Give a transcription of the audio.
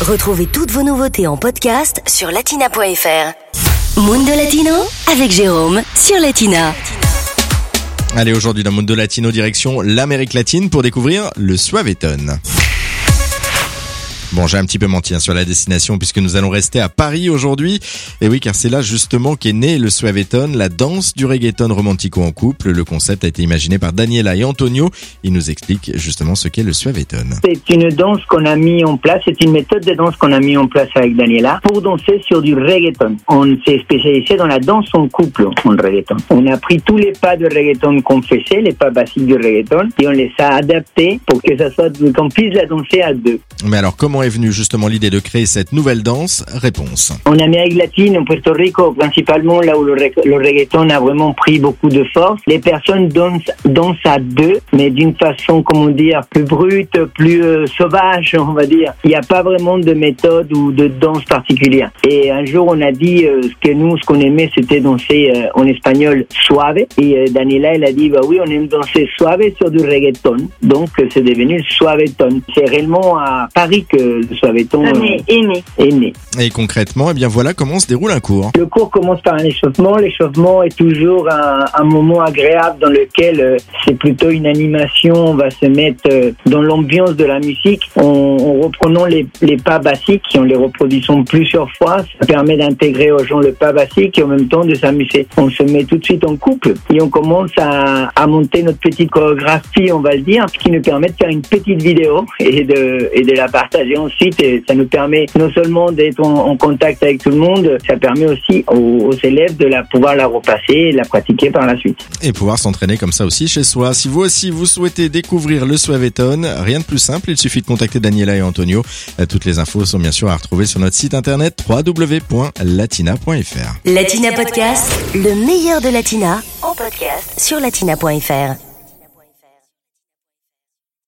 Retrouvez toutes vos nouveautés en podcast sur latina.fr. Mundo Latino avec Jérôme sur Latina. Allez, aujourd'hui dans Mundo Latino, direction l'Amérique latine pour découvrir le Suaveton. Bon, j'ai un petit peu menti hein, sur la destination puisque nous allons rester à Paris aujourd'hui. Et oui, car c'est là justement qu'est né le Suaveton, la danse du reggaeton romantico en couple. Le concept a été imaginé par Daniela et Antonio. Ils nous expliquent justement ce qu'est le Suaveton. C'est une danse qu'on a mis en place, c'est une méthode de danse qu'on a mis en place avec Daniela pour danser sur du reggaeton. On s'est spécialisé dans la danse en couple en reggaeton. On a pris tous les pas de reggaeton qu'on faisait, les pas basiques du reggaeton, et on les a adaptés pour que ça soit qu'on puisse la danser à deux. Mais alors, comment est venue justement l'idée de créer cette nouvelle danse? Réponse. En Amérique latine, en Puerto Rico, principalement là où le, reg- le reggaeton a vraiment pris beaucoup de force, les personnes dansent, dansent à deux, mais d'une façon, comment dire, plus brute, plus euh, sauvage, on va dire. Il n'y a pas vraiment de méthode ou de danse particulière. Et un jour, on a dit euh, ce que nous, ce qu'on aimait, c'était danser euh, en espagnol suave. Et Daniela, elle a dit, bah oui, on aime danser suave sur du reggaeton. Donc, c'est devenu suaveton. C'est réellement à Paris que le suaveton euh, Aimé, aimé. est né. Et concrètement, eh bien voilà comment se déroule un cours. Le cours commence par un échauffement. L'échauffement est toujours un, un moment agréable dans lequel euh, c'est plutôt une animation. On va se mettre euh, dans l'ambiance de la musique en, en reprenant les, les pas basiques et en les reproduisant plusieurs fois. Ça permet d'intégrer aux gens le pas basique et en même temps de s'amuser. On se met tout de suite en couple et on commence à, à monter notre petite chorégraphie, on va le dire, ce qui nous permet de faire une petite vidéo et de, et de la partager ensuite. Et ça nous permet non seulement d'être en, en contact avec tout le monde, ça permet aussi aux, aux élèves de la, pouvoir la repasser et la pratiquer par la suite. Et pouvoir s'entraîner comme ça aussi chez soi. Si vous aussi vous souhaitez découvrir le Suaveton, rien de plus simple, il suffit de contacter Daniela et Antonio. Euh, Toutes les infos sont bien sûr à retrouver sur notre site internet www.latina.fr. Latina Podcast, le meilleur de Latina en podcast sur latina.fr.